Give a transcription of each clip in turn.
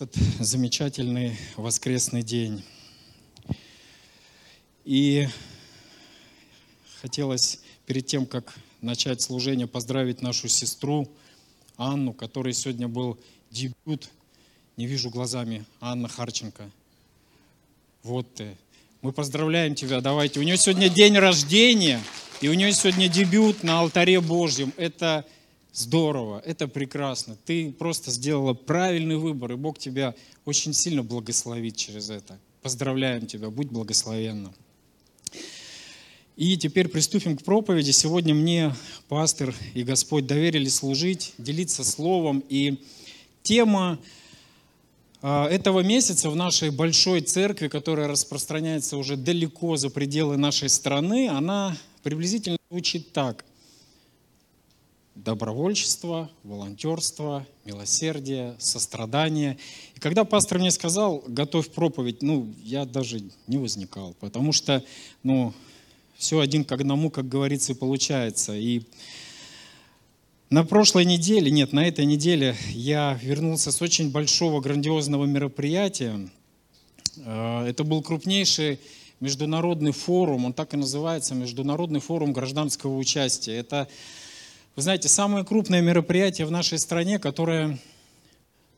этот замечательный воскресный день. И хотелось перед тем, как начать служение, поздравить нашу сестру Анну, которой сегодня был дебют. Не вижу глазами Анна Харченко. Вот ты. Мы поздравляем тебя, давайте. У нее сегодня день рождения, и у нее сегодня дебют на алтаре Божьем. Это Здорово, это прекрасно. Ты просто сделала правильный выбор, и Бог тебя очень сильно благословит через это. Поздравляем тебя, будь благословенна. И теперь приступим к проповеди. Сегодня мне пастор и Господь доверили служить, делиться словом. И тема а, этого месяца в нашей большой церкви, которая распространяется уже далеко за пределы нашей страны, она приблизительно звучит так добровольчество, волонтерство, милосердие, сострадание. И когда пастор мне сказал, готовь проповедь, ну, я даже не возникал, потому что, ну, все один к одному, как говорится, и получается. И на прошлой неделе, нет, на этой неделе я вернулся с очень большого грандиозного мероприятия. Э, это был крупнейший международный форум, он так и называется, Международный форум гражданского участия. Это вы знаете, самое крупное мероприятие в нашей стране, которое,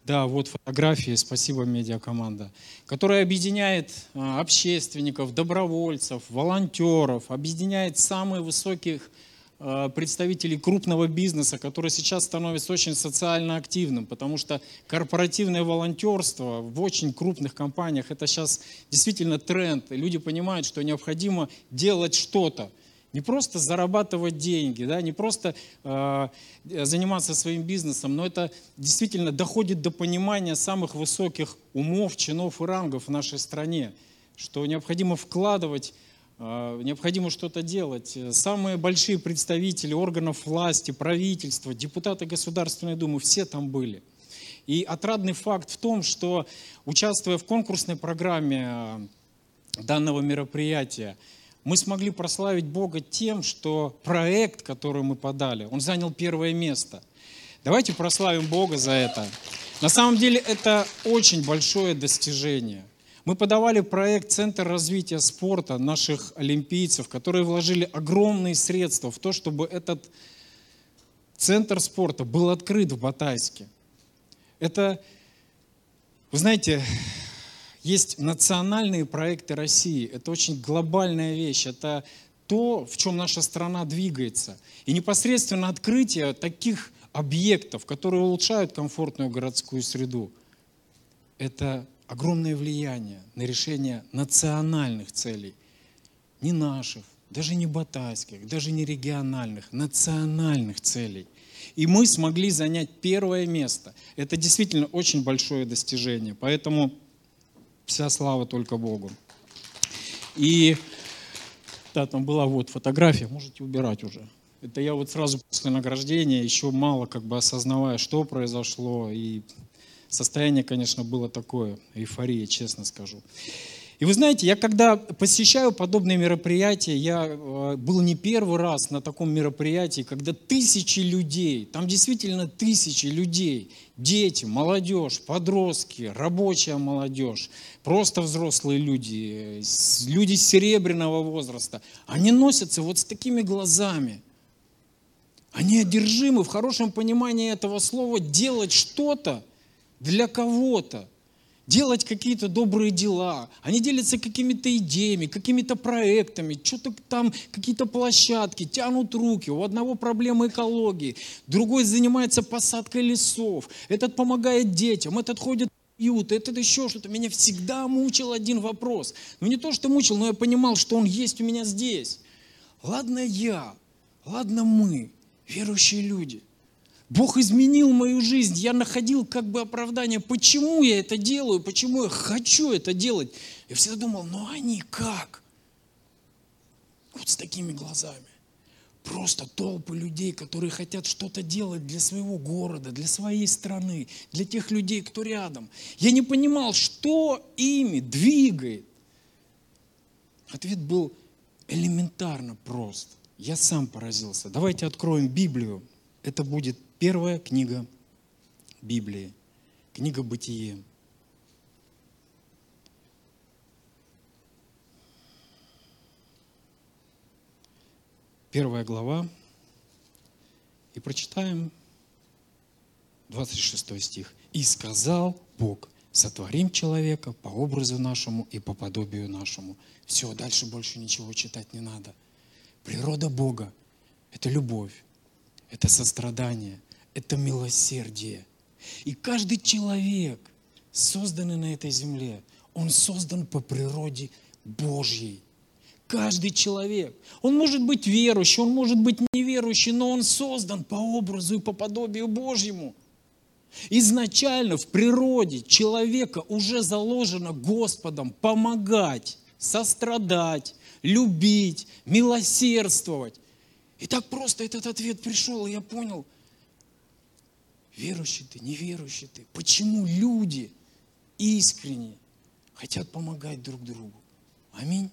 да, вот фотографии, спасибо, медиакоманда, которое объединяет а, общественников, добровольцев, волонтеров, объединяет самых высоких а, представителей крупного бизнеса, который сейчас становится очень социально активным, потому что корпоративное волонтерство в очень крупных компаниях это сейчас действительно тренд, и люди понимают, что необходимо делать что-то – не просто зарабатывать деньги, да, не просто э, заниматься своим бизнесом, но это действительно доходит до понимания самых высоких умов, чинов и рангов в нашей стране, что необходимо вкладывать, э, необходимо что-то делать. Самые большие представители органов власти, правительства, депутаты Государственной Думы, все там были. И отрадный факт в том, что участвуя в конкурсной программе э, данного мероприятия, мы смогли прославить Бога тем, что проект, который мы подали, он занял первое место. Давайте прославим Бога за это. На самом деле это очень большое достижение. Мы подавали проект Центр развития спорта наших олимпийцев, которые вложили огромные средства в то, чтобы этот центр спорта был открыт в Батайске. Это, вы знаете, есть национальные проекты России. Это очень глобальная вещь. Это то, в чем наша страна двигается. И непосредственно открытие таких объектов, которые улучшают комфортную городскую среду, это огромное влияние на решение национальных целей. Не наших, даже не батайских, даже не региональных, национальных целей. И мы смогли занять первое место. Это действительно очень большое достижение. Поэтому Вся слава только Богу. И да, там была вот фотография, можете убирать уже. Это я вот сразу после награждения, еще мало как бы осознавая, что произошло. И состояние, конечно, было такое, эйфория, честно скажу. И вы знаете, я когда посещаю подобные мероприятия, я э, был не первый раз на таком мероприятии, когда тысячи людей, там действительно тысячи людей, дети, молодежь, подростки, рабочая молодежь, просто взрослые люди, люди серебряного возраста, они носятся вот с такими глазами. Они одержимы в хорошем понимании этого слова делать что-то для кого-то делать какие-то добрые дела, они делятся какими-то идеями, какими-то проектами, что-то там, какие-то площадки, тянут руки. У одного проблема экологии, другой занимается посадкой лесов, этот помогает детям, этот ходит уют, этот еще что-то. Меня всегда мучил один вопрос. Ну не то, что мучил, но я понимал, что он есть у меня здесь. Ладно я, ладно мы, верующие люди – Бог изменил мою жизнь. Я находил как бы оправдание, почему я это делаю, почему я хочу это делать. Я всегда думал, ну они как? Вот с такими глазами. Просто толпы людей, которые хотят что-то делать для своего города, для своей страны, для тех людей, кто рядом. Я не понимал, что ими двигает. Ответ был элементарно прост. Я сам поразился. Давайте откроем Библию. Это будет Первая книга Библии, книга Бытие. Первая глава, и прочитаем 26 стих. «И сказал Бог, сотворим человека по образу нашему и по подобию нашему». Все, дальше больше ничего читать не надо. Природа Бога – это любовь, это сострадание – это милосердие. И каждый человек, созданный на этой земле, он создан по природе Божьей. Каждый человек. Он может быть верующий, он может быть неверующий, но он создан по образу и по подобию Божьему. Изначально в природе человека уже заложено Господом помогать, сострадать, любить, милосердствовать. И так просто этот ответ пришел, и я понял, верующий ты, неверующий ты, почему люди искренне хотят помогать друг другу. Аминь.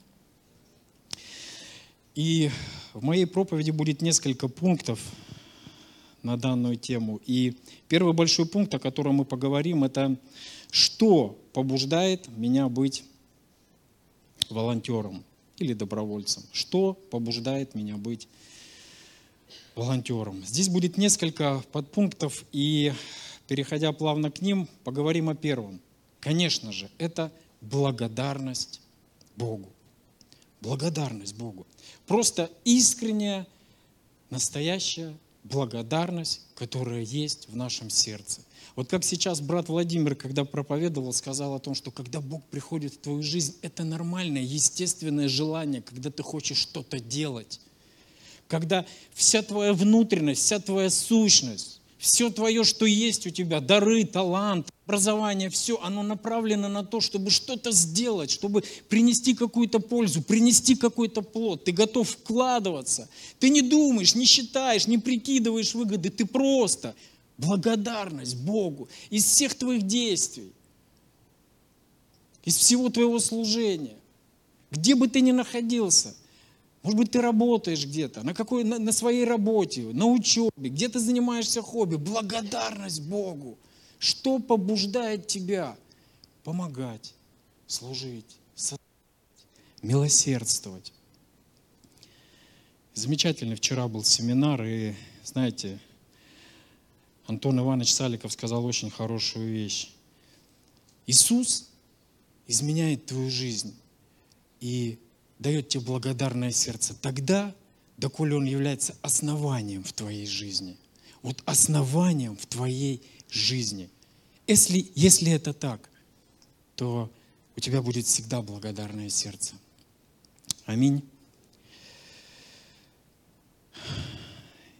И в моей проповеди будет несколько пунктов на данную тему. И первый большой пункт, о котором мы поговорим, это что побуждает меня быть волонтером или добровольцем? Что побуждает меня быть? Здесь будет несколько подпунктов, и переходя плавно к ним, поговорим о первом. Конечно же, это благодарность Богу. Благодарность Богу. Просто искренняя, настоящая благодарность, которая есть в нашем сердце. Вот как сейчас брат Владимир, когда проповедовал, сказал о том, что когда Бог приходит в твою жизнь, это нормальное, естественное желание, когда ты хочешь что-то делать. Когда вся твоя внутренность, вся твоя сущность, все твое, что есть у тебя, дары, талант, образование, все, оно направлено на то, чтобы что-то сделать, чтобы принести какую-то пользу, принести какой-то плод. Ты готов вкладываться. Ты не думаешь, не считаешь, не прикидываешь выгоды. Ты просто благодарность Богу из всех твоих действий, из всего твоего служения. Где бы ты ни находился, может быть, ты работаешь где-то, на, какой, на, на своей работе, на учебе, где ты занимаешься хобби. Благодарность Богу – что побуждает тебя помогать, служить, милосердствовать? Замечательный вчера был семинар, и знаете, Антон Иванович Саликов сказал очень хорошую вещь. Иисус изменяет твою жизнь и дает тебе благодарное сердце тогда, доколе Он является основанием в твоей жизни. Вот основанием в твоей жизни. Если, если это так, то у тебя будет всегда благодарное сердце. Аминь.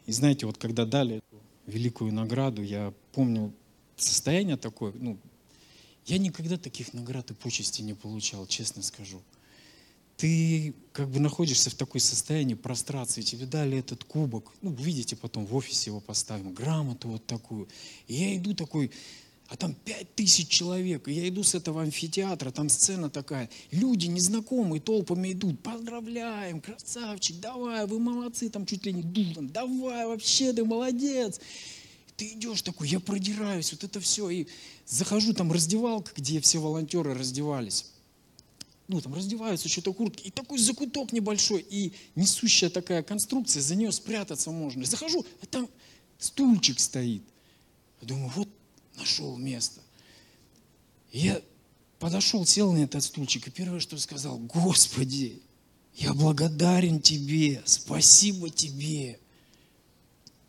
И знаете, вот когда дали эту великую награду, я помню состояние такое, ну, я никогда таких наград и почести не получал, честно скажу ты как бы находишься в такой состоянии прострации, тебе дали этот кубок, ну, увидите потом в офисе его поставим, грамоту вот такую. И я иду такой, а там пять тысяч человек, и я иду с этого амфитеатра, там сцена такая, люди незнакомые толпами идут, поздравляем, красавчик, давай, вы молодцы, там чуть ли не дудом, давай, вообще ты молодец. Ты идешь такой, я продираюсь, вот это все, и захожу там раздевалка, где все волонтеры раздевались ну, там раздеваются, что-то куртки, и такой закуток небольшой, и несущая такая конструкция, за нее спрятаться можно. захожу, а там стульчик стоит. Я думаю, вот нашел место. Я подошел, сел на этот стульчик, и первое, что сказал, Господи, я благодарен Тебе, спасибо Тебе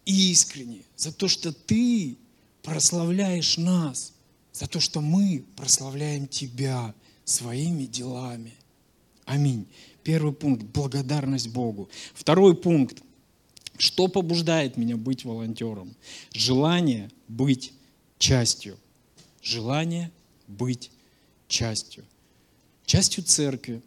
искренне за то, что Ты прославляешь нас, за то, что мы прославляем Тебя своими делами. Аминь. Первый пункт – благодарность Богу. Второй пункт – что побуждает меня быть волонтером? Желание быть частью. Желание быть частью. Частью церкви,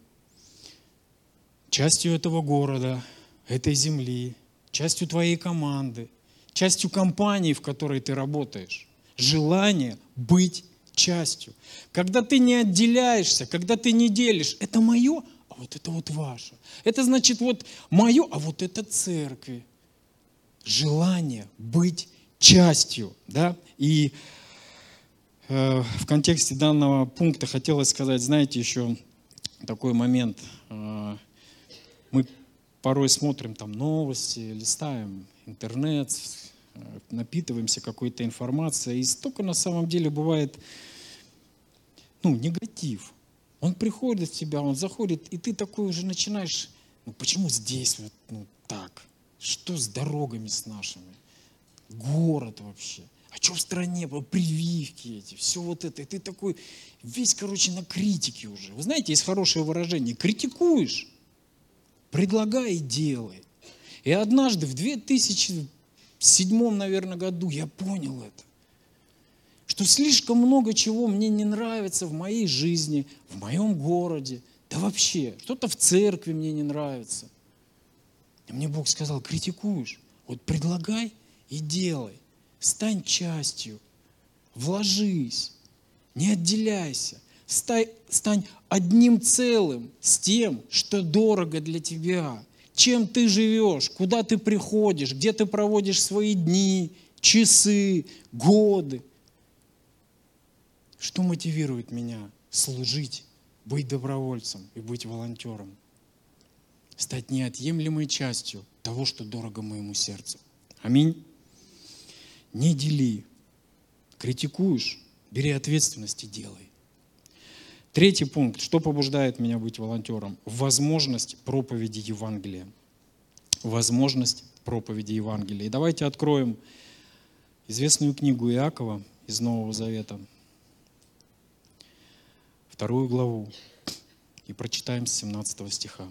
частью этого города, этой земли, частью твоей команды, частью компании, в которой ты работаешь. Желание быть частью. Когда ты не отделяешься, когда ты не делишь, это мое, а вот это вот ваше. Это значит вот мое, а вот это церкви. Желание быть частью. Да? И э, в контексте данного пункта хотелось сказать, знаете, еще такой момент. Э, мы порой смотрим там новости, листаем интернет, напитываемся какой-то информацией, и столько на самом деле бывает, ну, негатив. Он приходит в тебя, он заходит, и ты такой уже начинаешь, ну, почему здесь вот ну, так? Что с дорогами с нашими? Город вообще. А что в стране? Прививки эти, все вот это. И ты такой весь, короче, на критике уже. Вы знаете, есть хорошее выражение. Критикуешь, предлагай и делай. И однажды в 2007, наверное, году я понял это. Что слишком много чего мне не нравится в моей жизни, в моем городе, да вообще, что-то в церкви мне не нравится. И мне Бог сказал, критикуешь, вот предлагай и делай. Стань частью, вложись, не отделяйся. Стань, стань одним целым с тем, что дорого для тебя. Чем ты живешь, куда ты приходишь, где ты проводишь свои дни, часы, годы. Что мотивирует меня служить, быть добровольцем и быть волонтером? Стать неотъемлемой частью того, что дорого моему сердцу. Аминь не дели. Критикуешь, бери ответственность и делай. Третий пункт. Что побуждает меня быть волонтером? Возможность проповеди Евангелия. Возможность проповеди Евангелия. И давайте откроем известную книгу Иакова из Нового Завета, вторую главу, и прочитаем с 17 стиха.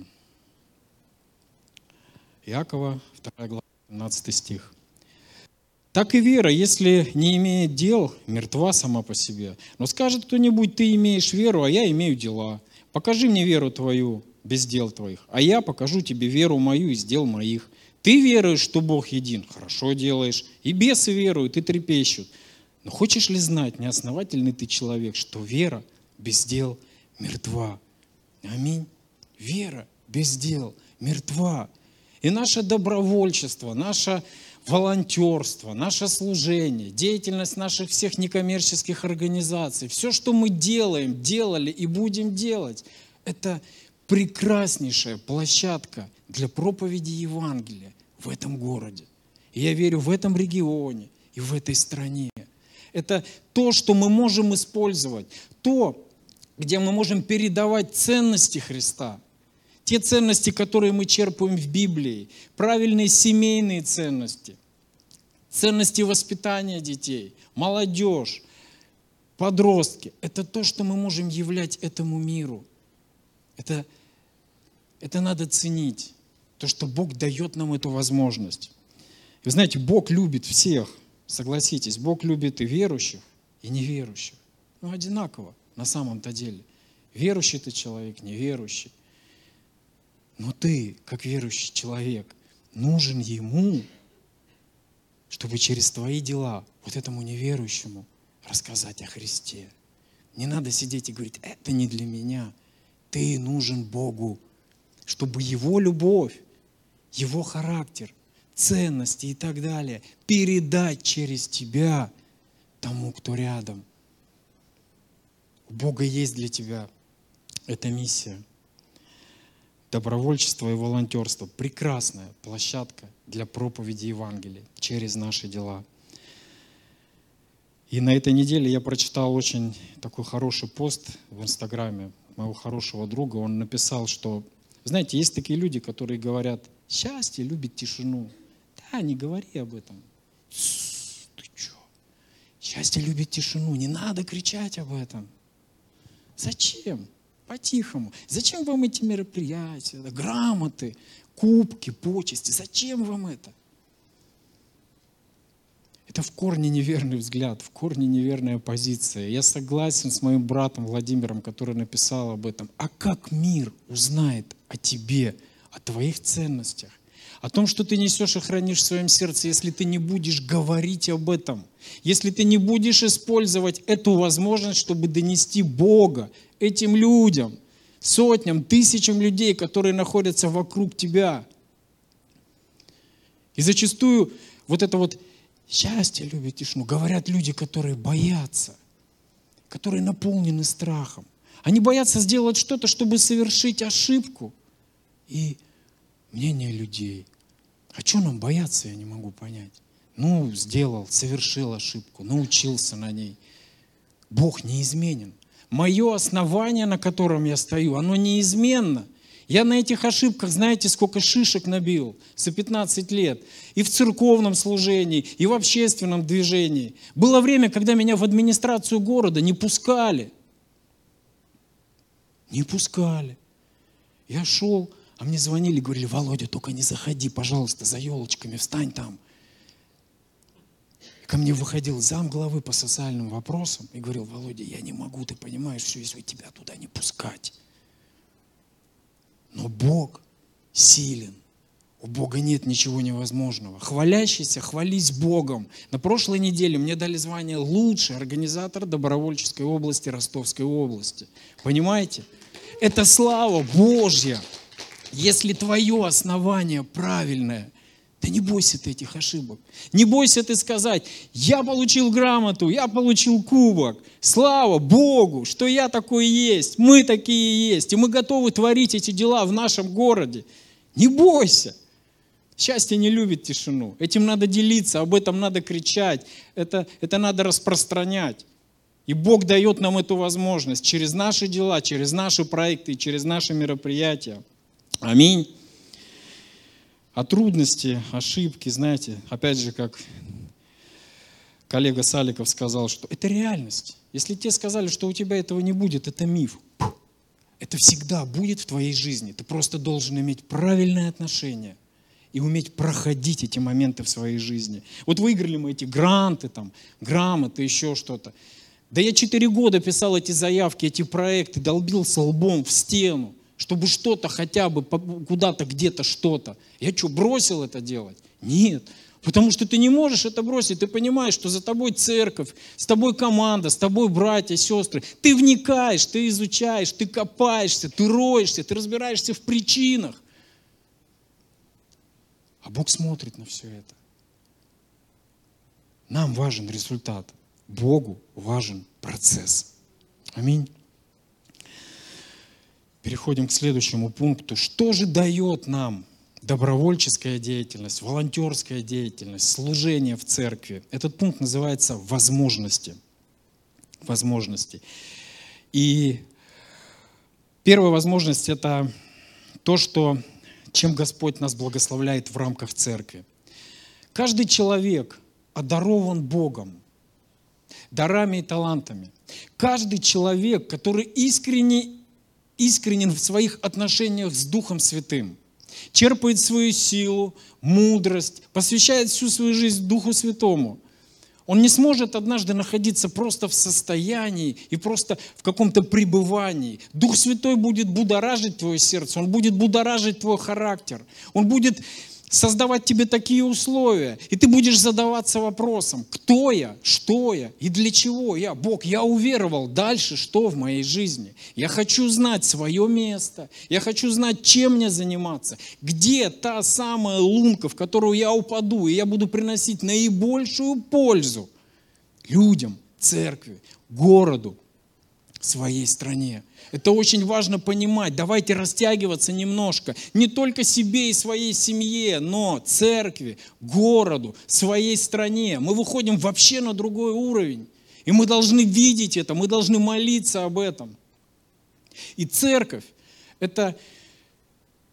Иакова, 2 глава, 17 стих. Так и вера, если не имеет дел, мертва сама по себе. Но скажет кто-нибудь, ты имеешь веру, а я имею дела. Покажи мне веру твою без дел твоих, а я покажу тебе веру мою из дел моих. Ты веруешь, что Бог един, хорошо делаешь, и бесы веруют, и трепещут. Но хочешь ли знать, неосновательный ты человек, что вера без дел мертва? Аминь. Вера без дел мертва. И наше добровольчество, наша волонтерство, наше служение, деятельность наших всех некоммерческих организаций, все, что мы делаем, делали и будем делать, это прекраснейшая площадка для проповеди Евангелия в этом городе. И я верю в этом регионе и в этой стране. Это то, что мы можем использовать, то, где мы можем передавать ценности Христа, те ценности, которые мы черпаем в Библии, правильные семейные ценности, ценности воспитания детей, молодежь, подростки. Это то, что мы можем являть этому миру. Это, это надо ценить, то, что Бог дает нам эту возможность. вы знаете, Бог любит всех, согласитесь, Бог любит и верующих, и неверующих. Ну, одинаково на самом-то деле. Верующий ты человек, неверующий. Но ты, как верующий человек, нужен Ему, чтобы через твои дела вот этому неверующему рассказать о Христе. Не надо сидеть и говорить, это не для меня. Ты нужен Богу, чтобы Его любовь, Его характер, ценности и так далее передать через тебя тому, кто рядом. У Бога есть для тебя эта миссия – добровольчество и волонтерство – прекрасная площадка для проповеди Евангелия через наши дела. И на этой неделе я прочитал очень такой хороший пост в Инстаграме моего хорошего друга. Он написал, что, знаете, есть такие люди, которые говорят, счастье любит тишину. Да, не говори об этом. Ты что? Счастье любит тишину, не надо кричать об этом. Зачем? По-тихому. Зачем вам эти мероприятия, грамоты, кубки, почести? Зачем вам это? Это в корне неверный взгляд, в корне неверная позиция. Я согласен с моим братом Владимиром, который написал об этом. А как мир узнает о тебе, о твоих ценностях? О том, что ты несешь и хранишь в своем сердце, если ты не будешь говорить об этом, если ты не будешь использовать эту возможность, чтобы донести Бога этим людям, сотням, тысячам людей, которые находятся вокруг тебя. И зачастую вот это вот счастье любит тишину, говорят люди, которые боятся, которые наполнены страхом. Они боятся сделать что-то, чтобы совершить ошибку. И мнение людей. А что нам бояться, я не могу понять. Ну, сделал, совершил ошибку, научился на ней. Бог неизменен. Мое основание, на котором я стою, оно неизменно. Я на этих ошибках, знаете, сколько шишек набил за 15 лет. И в церковном служении, и в общественном движении. Было время, когда меня в администрацию города не пускали. Не пускали. Я шел, а мне звонили, говорили, Володя, только не заходи, пожалуйста, за елочками, встань там. И ко мне выходил зам главы по социальным вопросам и говорил, Володя, я не могу, ты понимаешь, все, если тебя туда не пускать. Но Бог силен. У Бога нет ничего невозможного. Хвалящийся, хвались Богом. На прошлой неделе мне дали звание лучший организатор добровольческой области Ростовской области. Понимаете? Это слава Божья. Если твое основание правильное, да не бойся ты этих ошибок. Не бойся ты сказать, я получил грамоту, я получил кубок. Слава Богу, что я такой есть, мы такие есть. И мы готовы творить эти дела в нашем городе. Не бойся. Счастье не любит тишину. Этим надо делиться, об этом надо кричать. Это, это надо распространять. И Бог дает нам эту возможность через наши дела, через наши проекты, через наши мероприятия. Аминь. А трудности, ошибки, знаете, опять же, как коллега Саликов сказал, что это реальность. Если тебе сказали, что у тебя этого не будет, это миф. Это всегда будет в твоей жизни. Ты просто должен иметь правильное отношение и уметь проходить эти моменты в своей жизни. Вот выиграли мы эти гранты, там, грамоты, еще что-то. Да я четыре года писал эти заявки, эти проекты, долбился лбом в стену чтобы что-то хотя бы куда-то, где-то что-то. Я что, бросил это делать? Нет. Потому что ты не можешь это бросить. Ты понимаешь, что за тобой церковь, с тобой команда, с тобой братья, сестры. Ты вникаешь, ты изучаешь, ты копаешься, ты роешься, ты разбираешься в причинах. А Бог смотрит на все это. Нам важен результат. Богу важен процесс. Аминь переходим к следующему пункту. Что же дает нам добровольческая деятельность, волонтерская деятельность, служение в церкви? Этот пункт называется возможности. Возможности. И первая возможность – это то, что, чем Господь нас благословляет в рамках церкви. Каждый человек одарован Богом, дарами и талантами. Каждый человек, который искренне искренен в своих отношениях с Духом Святым, черпает свою силу, мудрость, посвящает всю свою жизнь Духу Святому, он не сможет однажды находиться просто в состоянии и просто в каком-то пребывании. Дух Святой будет будоражить твое сердце, Он будет будоражить твой характер, Он будет создавать тебе такие условия. И ты будешь задаваться вопросом, кто я, что я и для чего я. Бог, я уверовал, дальше что в моей жизни? Я хочу знать свое место, я хочу знать, чем мне заниматься, где та самая лунка, в которую я упаду, и я буду приносить наибольшую пользу людям, церкви, городу, своей стране. Это очень важно понимать. Давайте растягиваться немножко. Не только себе и своей семье, но церкви, городу, своей стране. Мы выходим вообще на другой уровень. И мы должны видеть это, мы должны молиться об этом. И церковь – это,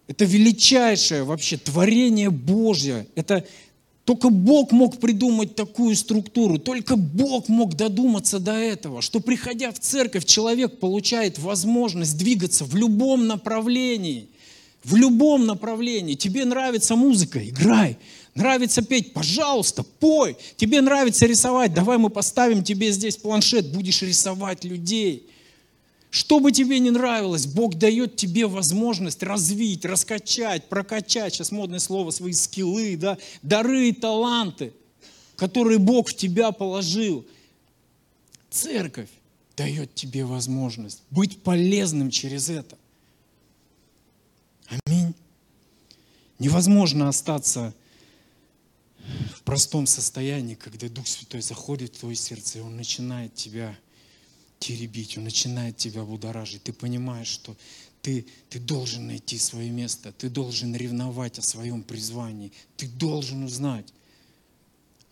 это величайшее вообще творение Божье. Это только Бог мог придумать такую структуру, только Бог мог додуматься до этого, что приходя в церковь, человек получает возможность двигаться в любом направлении. В любом направлении. Тебе нравится музыка, играй. Нравится петь, пожалуйста, пой. Тебе нравится рисовать, давай мы поставим тебе здесь планшет, будешь рисовать людей. Что бы тебе ни нравилось, Бог дает тебе возможность развить, раскачать, прокачать, сейчас модное слово, свои скиллы, да, дары и таланты, которые Бог в тебя положил. Церковь дает тебе возможность быть полезным через это. Аминь. Невозможно остаться в простом состоянии, когда Дух Святой заходит в твое сердце, и Он начинает тебя теребить, он начинает тебя будоражить. Ты понимаешь, что ты, ты должен найти свое место, ты должен ревновать о своем призвании, ты должен узнать.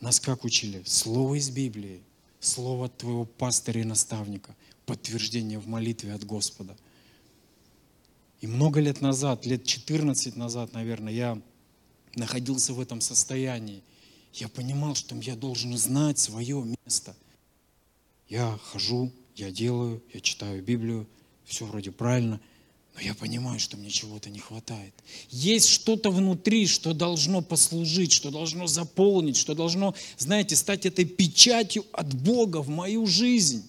Нас как учили? Слово из Библии, слово от твоего пастыря и наставника, подтверждение в молитве от Господа. И много лет назад, лет 14 назад, наверное, я находился в этом состоянии. Я понимал, что я должен знать свое место. Я хожу, я делаю, я читаю Библию, все вроде правильно, но я понимаю, что мне чего-то не хватает. Есть что-то внутри, что должно послужить, что должно заполнить, что должно, знаете, стать этой печатью от Бога в мою жизнь.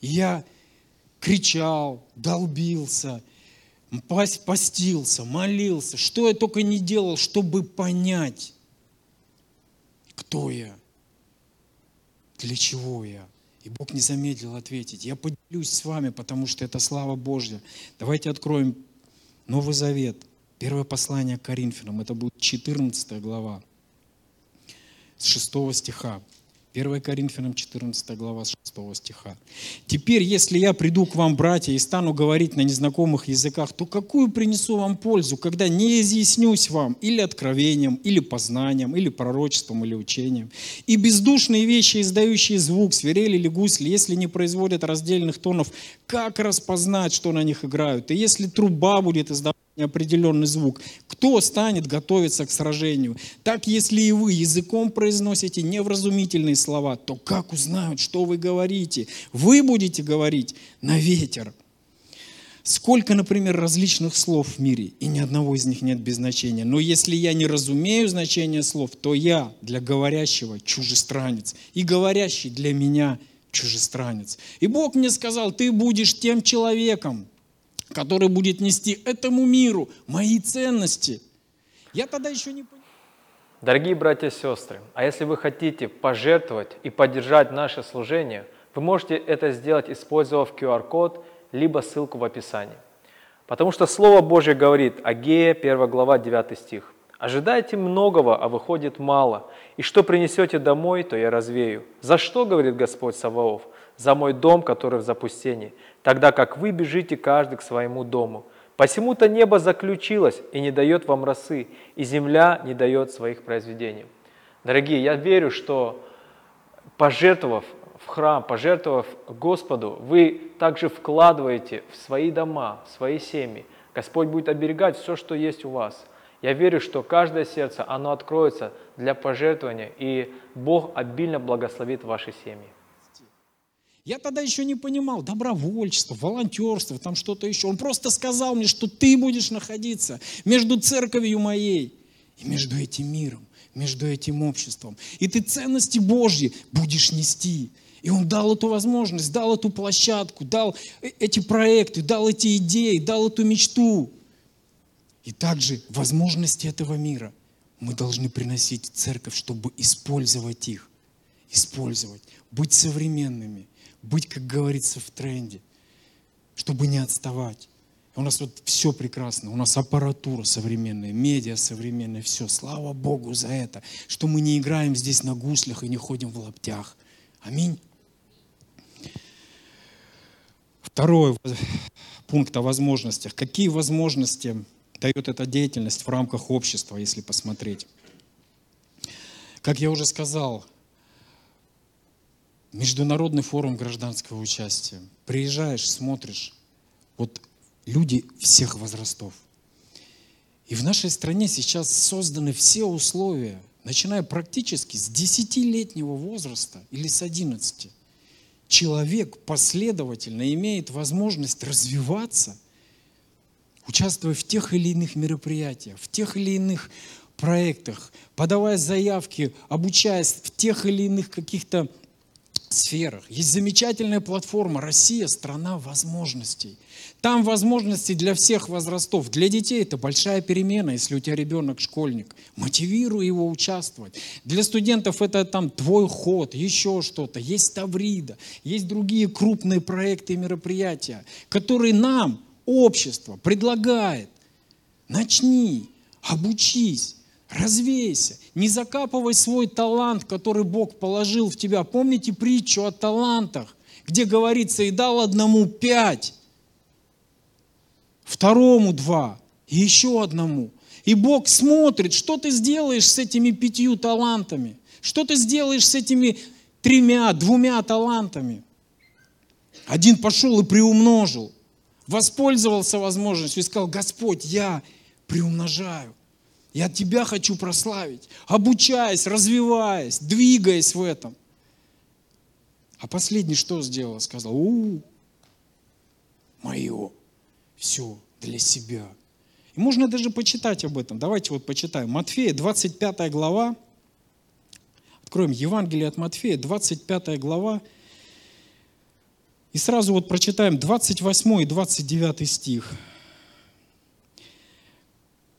Я кричал, долбился, постился, молился, что я только не делал, чтобы понять, кто я, для чего я. И Бог не замедлил ответить. Я поделюсь с вами, потому что это слава Божья. Давайте откроем Новый Завет. Первое послание к Коринфянам. Это будет 14 глава. С 6 стиха. 1 Коринфянам 14 глава с 6 стиха. «Теперь, если я приду к вам, братья, и стану говорить на незнакомых языках, то какую принесу вам пользу, когда не изъяснюсь вам или откровением, или познанием, или пророчеством, или учением? И бездушные вещи, издающие звук, свирели или гусли, если не производят раздельных тонов, как распознать, что на них играют? И если труба будет издавать неопределенный звук. Кто станет готовиться к сражению? Так, если и вы языком произносите невразумительные слова, то как узнают, что вы говорите? Вы будете говорить на ветер. Сколько, например, различных слов в мире, и ни одного из них нет без значения. Но если я не разумею значение слов, то я для говорящего чужестранец, и говорящий для меня чужестранец. И Бог мне сказал, ты будешь тем человеком, который будет нести этому миру мои ценности. Я тогда еще не понимаю. Дорогие братья и сестры, а если вы хотите пожертвовать и поддержать наше служение, вы можете это сделать, использовав QR-код, либо ссылку в описании. Потому что Слово Божье говорит, Агея, 1 глава, 9 стих. «Ожидайте многого, а выходит мало, и что принесете домой, то я развею. За что, говорит Господь Саваоф? За мой дом, который в запустении, тогда как вы бежите каждый к своему дому. Посему-то небо заключилось и не дает вам росы, и земля не дает своих произведений. Дорогие, я верю, что пожертвовав в храм, пожертвовав Господу, вы также вкладываете в свои дома, в свои семьи. Господь будет оберегать все, что есть у вас. Я верю, что каждое сердце, оно откроется для пожертвования, и Бог обильно благословит ваши семьи. Я тогда еще не понимал добровольчество, волонтерство, там что-то еще. Он просто сказал мне, что ты будешь находиться между церковью моей и между этим миром, между этим обществом. И ты ценности Божьи будешь нести. И он дал эту возможность, дал эту площадку, дал э, эти проекты, дал эти идеи, дал эту мечту. И также возможности этого мира мы должны приносить в церковь, чтобы использовать их, использовать, быть современными, быть, как говорится, в тренде, чтобы не отставать. У нас вот все прекрасно, у нас аппаратура современная, медиа современная, все. Слава Богу за это, что мы не играем здесь на гуслях и не ходим в лаптях. Аминь. Второй пункт о возможностях. Какие возможности дает эта деятельность в рамках общества, если посмотреть? Как я уже сказал, Международный форум гражданского участия. Приезжаешь, смотришь, вот люди всех возрастов. И в нашей стране сейчас созданы все условия, начиная практически с 10-летнего возраста или с 11. Человек последовательно имеет возможность развиваться, участвуя в тех или иных мероприятиях, в тех или иных проектах, подавая заявки, обучаясь в тех или иных каких-то сферах. Есть замечательная платформа «Россия – страна возможностей». Там возможности для всех возрастов. Для детей это большая перемена, если у тебя ребенок школьник. Мотивируй его участвовать. Для студентов это там твой ход, еще что-то. Есть Таврида, есть другие крупные проекты и мероприятия, которые нам общество предлагает. Начни, обучись, Развейся, не закапывай свой талант, который Бог положил в тебя. Помните притчу о талантах, где говорится, и дал одному пять, второму два, и еще одному. И Бог смотрит, что ты сделаешь с этими пятью талантами, что ты сделаешь с этими тремя, двумя талантами. Один пошел и приумножил, воспользовался возможностью и сказал, Господь, я приумножаю. Я Тебя хочу прославить, обучаясь, развиваясь, двигаясь в этом. А последний что сделал? Сказал, у, мое, все для себя. И можно даже почитать об этом. Давайте вот почитаем. Матфея, 25 глава. Откроем Евангелие от Матфея, 25 глава. И сразу вот прочитаем 28 и 29 стих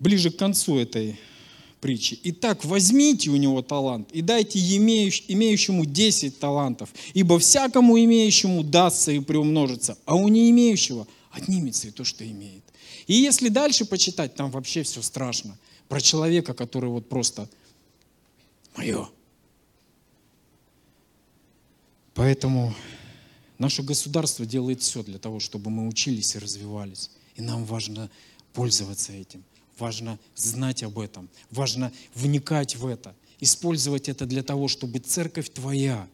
ближе к концу этой притчи. Итак, возьмите у него талант и дайте имеющему 10 талантов, ибо всякому имеющему дастся и приумножится, а у не имеющего отнимется и то, что имеет. И если дальше почитать, там вообще все страшно. Про человека, который вот просто мое. Поэтому наше государство делает все для того, чтобы мы учились и развивались. И нам важно пользоваться этим. Важно знать об этом, важно вникать в это, использовать это для того, чтобы церковь твоя,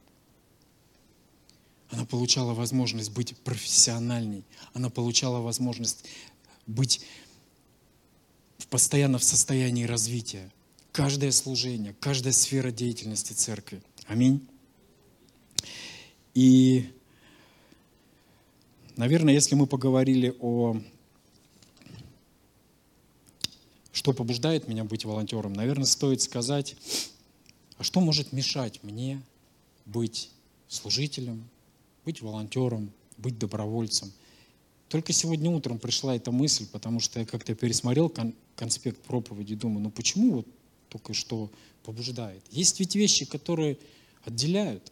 она получала возможность быть профессиональней, она получала возможность быть постоянно в состоянии развития. Каждое служение, каждая сфера деятельности церкви. Аминь. И, наверное, если мы поговорили о что побуждает меня быть волонтером, наверное, стоит сказать, а что может мешать мне быть служителем, быть волонтером, быть добровольцем. Только сегодня утром пришла эта мысль, потому что я как-то пересмотрел кон- конспект проповеди и думаю, ну почему вот только что побуждает? Есть ведь вещи, которые отделяют.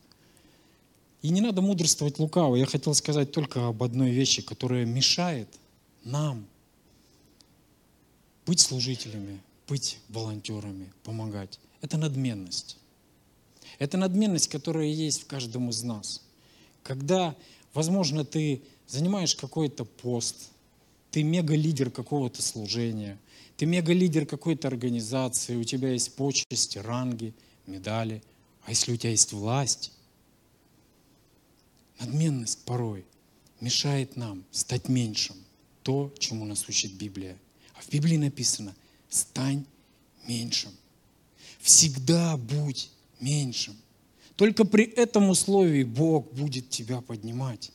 И не надо мудрствовать лукаво. Я хотел сказать только об одной вещи, которая мешает нам быть служителями, быть волонтерами, помогать. Это надменность. Это надменность, которая есть в каждом из нас. Когда, возможно, ты занимаешь какой-то пост, ты мега-лидер какого-то служения, ты мега-лидер какой-то организации, у тебя есть почести, ранги, медали. А если у тебя есть власть, надменность порой мешает нам стать меньшим. То, чему нас учит Библия – а в Библии написано, стань меньшим. Всегда будь меньшим. Только при этом условии Бог будет тебя поднимать.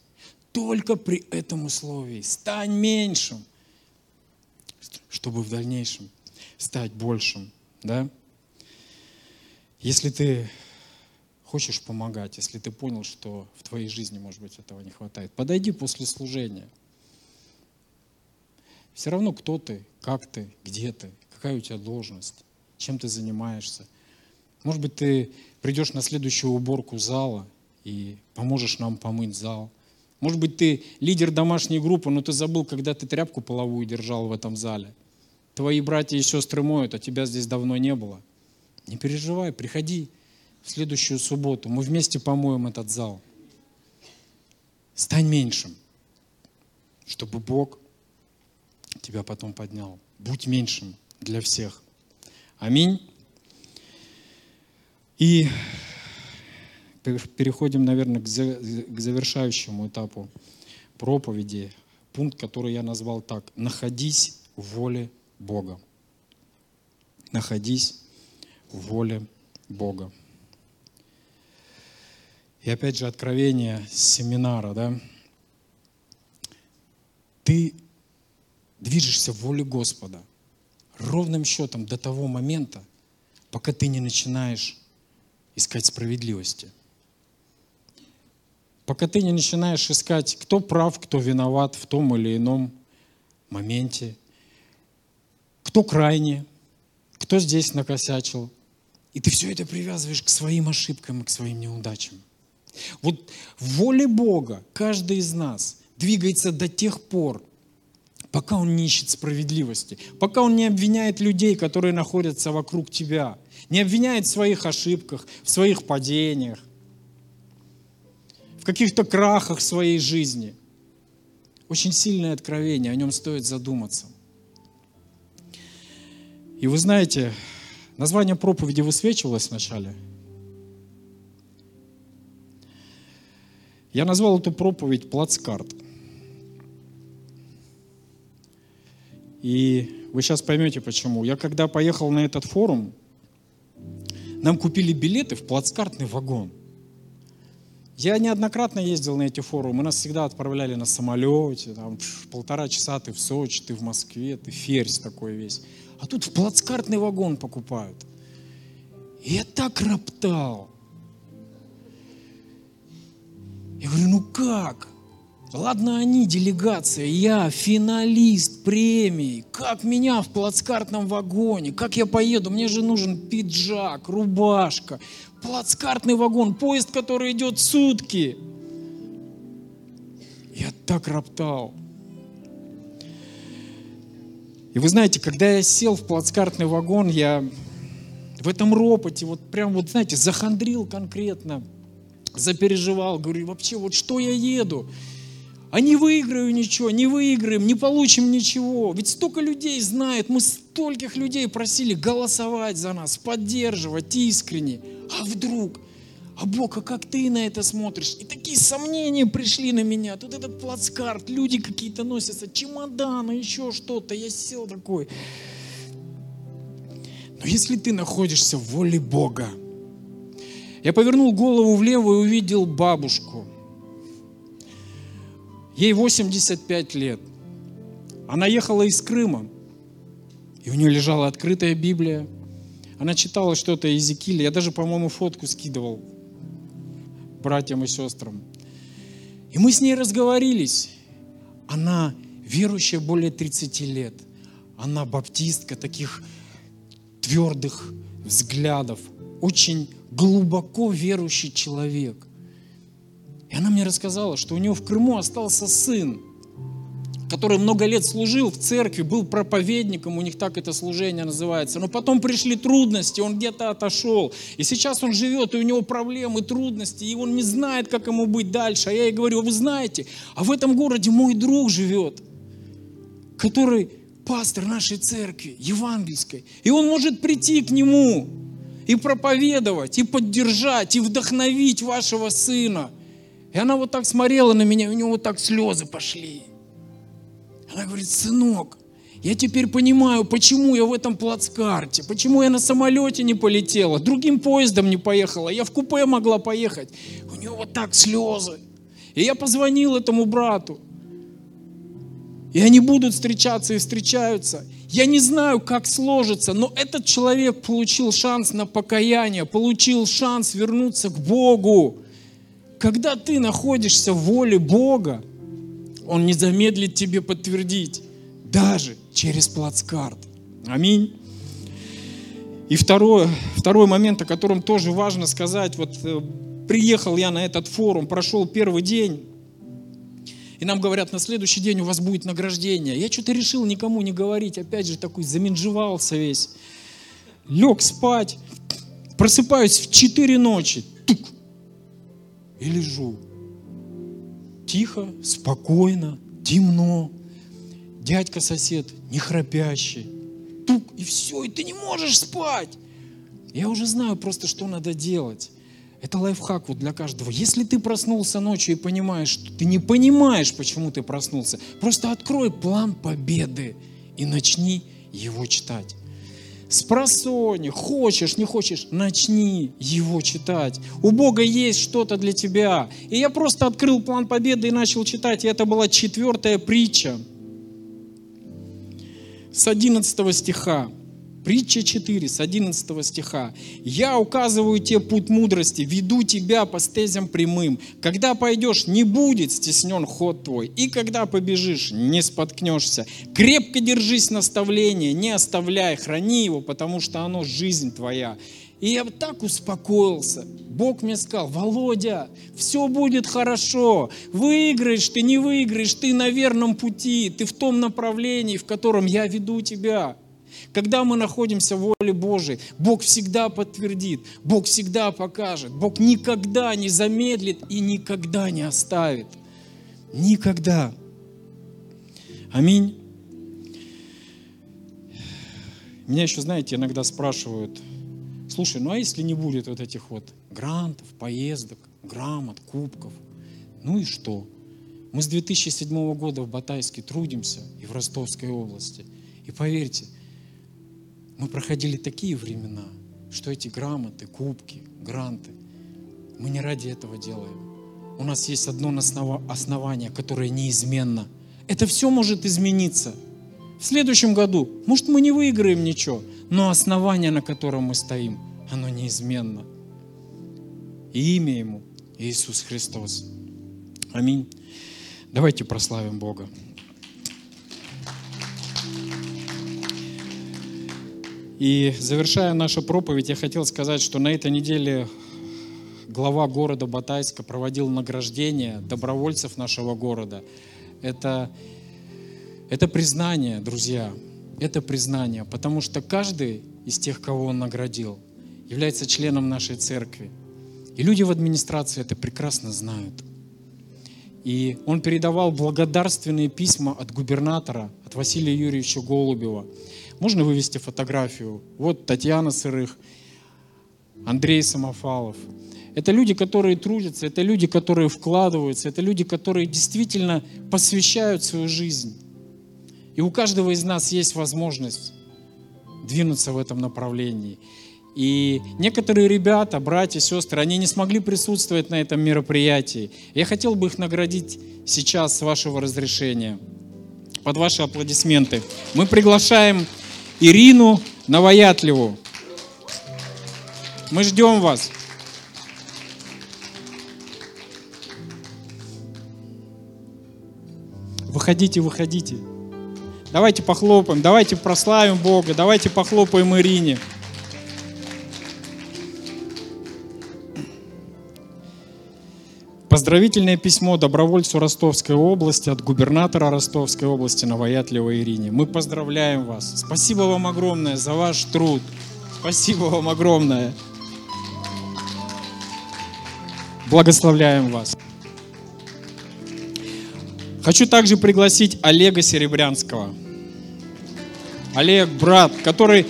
Только при этом условии. Стань меньшим, чтобы в дальнейшем стать большим. Да? Если ты хочешь помогать, если ты понял, что в твоей жизни, может быть, этого не хватает, подойди после служения – все равно, кто ты, как ты, где ты, какая у тебя должность, чем ты занимаешься. Может быть, ты придешь на следующую уборку зала и поможешь нам помыть зал. Может быть, ты лидер домашней группы, но ты забыл, когда ты тряпку половую держал в этом зале. Твои братья и сестры моют, а тебя здесь давно не было. Не переживай, приходи в следующую субботу. Мы вместе помоем этот зал. Стань меньшим, чтобы Бог тебя потом поднял. Будь меньшим для всех. Аминь. И переходим, наверное, к завершающему этапу проповеди. Пункт, который я назвал так. Находись в воле Бога. Находись в воле Бога. И опять же откровение семинара, да? Ты движешься в воле Господа ровным счетом до того момента, пока ты не начинаешь искать справедливости. Пока ты не начинаешь искать, кто прав, кто виноват в том или ином моменте, кто крайне, кто здесь накосячил. И ты все это привязываешь к своим ошибкам и к своим неудачам. Вот в воле Бога каждый из нас двигается до тех пор, пока он не ищет справедливости, пока он не обвиняет людей, которые находятся вокруг тебя, не обвиняет в своих ошибках, в своих падениях, в каких-то крахах своей жизни. Очень сильное откровение, о нем стоит задуматься. И вы знаете, название проповеди высвечивалось вначале. Я назвал эту проповедь «Плацкарт». И вы сейчас поймете почему. Я когда поехал на этот форум, нам купили билеты в плацкартный вагон. Я неоднократно ездил на эти форумы, нас всегда отправляли на самолете, там, полтора часа ты в Сочи, ты в Москве, ты ферзь такой весь. А тут в плацкартный вагон покупают. И я так роптал. Я говорю, ну как? Ладно они, делегация, я финалист премии. Как меня в плацкартном вагоне? Как я поеду? Мне же нужен пиджак, рубашка. Плацкартный вагон, поезд, который идет сутки. Я так роптал. И вы знаете, когда я сел в плацкартный вагон, я в этом ропоте, вот прям вот, знаете, захандрил конкретно, запереживал, говорю, вообще, вот что я еду? А не выиграю ничего, не выиграем, не получим ничего. Ведь столько людей знает, мы стольких людей просили голосовать за нас, поддерживать искренне. А вдруг? А Бог, а как ты на это смотришь? И такие сомнения пришли на меня. Тут этот плацкарт, люди какие-то носятся, чемоданы, еще что-то. Я сел такой. Но если ты находишься в воле Бога, я повернул голову влево и увидел бабушку. Ей 85 лет. Она ехала из Крыма, и у нее лежала открытая Библия. Она читала что-то из Иезекииля. Я даже, по-моему, фотку скидывал братьям и сестрам. И мы с ней разговорились. Она верующая более 30 лет. Она баптистка таких твердых взглядов. Очень глубоко верующий человек. И она мне рассказала, что у нее в Крыму остался сын, который много лет служил в церкви, был проповедником, у них так это служение называется. Но потом пришли трудности, он где-то отошел. И сейчас он живет, и у него проблемы, трудности, и он не знает, как ему быть дальше. А я ей говорю, вы знаете, а в этом городе мой друг живет, который пастор нашей церкви, евангельской. И он может прийти к нему и проповедовать, и поддержать, и вдохновить вашего сына – и она вот так смотрела на меня, у нее вот так слезы пошли. Она говорит, сынок, я теперь понимаю, почему я в этом плацкарте, почему я на самолете не полетела, другим поездом не поехала, я в купе могла поехать. У нее вот так слезы. И я позвонил этому брату. И они будут встречаться и встречаются. Я не знаю, как сложится, но этот человек получил шанс на покаяние, получил шанс вернуться к Богу. Когда ты находишься в воле Бога, Он не замедлит тебе подтвердить, даже через плацкарт. Аминь. И второе, второй момент, о котором тоже важно сказать, вот э, приехал я на этот форум, прошел первый день, и нам говорят, на следующий день у вас будет награждение. Я что-то решил никому не говорить, опять же такой заменжевался весь. Лег спать, просыпаюсь в 4 ночи, и лежу. Тихо, спокойно, темно. Дядька-сосед, не храпящий. Тук, и все, и ты не можешь спать. Я уже знаю просто, что надо делать. Это лайфхак вот для каждого. Если ты проснулся ночью и понимаешь, что ты не понимаешь, почему ты проснулся, просто открой план победы и начни его читать. С хочешь, не хочешь, начни его читать. У Бога есть что-то для тебя. И я просто открыл план победы и начал читать. И это была четвертая притча с 11 стиха. Притча 4 с 11 стиха. «Я указываю тебе путь мудрости, веду тебя по стезям прямым. Когда пойдешь, не будет стеснен ход твой, и когда побежишь, не споткнешься. Крепко держись наставления, не оставляй, храни его, потому что оно жизнь твоя». И я так успокоился. Бог мне сказал, Володя, все будет хорошо. Выиграешь ты, не выиграешь, ты на верном пути, ты в том направлении, в котором я веду тебя. Когда мы находимся в воле Божией, Бог всегда подтвердит, Бог всегда покажет, Бог никогда не замедлит и никогда не оставит. Никогда. Аминь. Меня еще, знаете, иногда спрашивают, слушай, ну а если не будет вот этих вот грантов, поездок, грамот, кубков, ну и что? Мы с 2007 года в Батайске трудимся и в Ростовской области. И поверьте, мы проходили такие времена, что эти грамоты, кубки, гранты, мы не ради этого делаем. У нас есть одно основание, которое неизменно. Это все может измениться. В следующем году, может, мы не выиграем ничего, но основание, на котором мы стоим, оно неизменно. И имя Ему Иисус Христос. Аминь. Давайте прославим Бога. И завершая нашу проповедь, я хотел сказать, что на этой неделе глава города Батайска проводил награждение добровольцев нашего города. Это, это признание, друзья, это признание, потому что каждый из тех, кого он наградил, является членом нашей церкви. И люди в администрации это прекрасно знают. И он передавал благодарственные письма от губернатора, от Василия Юрьевича Голубева. Можно вывести фотографию? Вот Татьяна Сырых, Андрей Самофалов. Это люди, которые трудятся, это люди, которые вкладываются, это люди, которые действительно посвящают свою жизнь. И у каждого из нас есть возможность двинуться в этом направлении. И некоторые ребята, братья, сестры, они не смогли присутствовать на этом мероприятии. Я хотел бы их наградить сейчас с вашего разрешения, под ваши аплодисменты. Мы приглашаем Ирину Новоятливу. Мы ждем вас. Выходите, выходите. Давайте похлопаем, давайте прославим Бога, давайте похлопаем Ирине. Поздравительное письмо добровольцу Ростовской области от губернатора Ростовской области Новоятлева Ирине. Мы поздравляем вас. Спасибо вам огромное за ваш труд. Спасибо вам огромное. Благословляем вас. Хочу также пригласить Олега Серебрянского. Олег, брат, который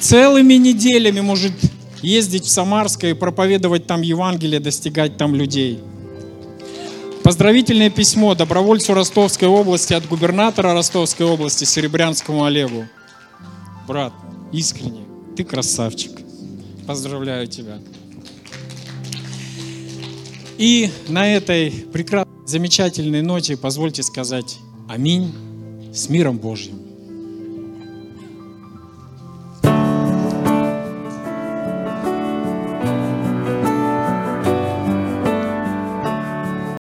целыми неделями может ездить в Самарское и проповедовать там Евангелие, достигать там людей. Поздравительное письмо добровольцу Ростовской области от губернатора Ростовской области Серебрянскому Олегу. Брат, искренне, ты красавчик. Поздравляю тебя. И на этой прекрасной, замечательной ноте позвольте сказать аминь с миром Божьим.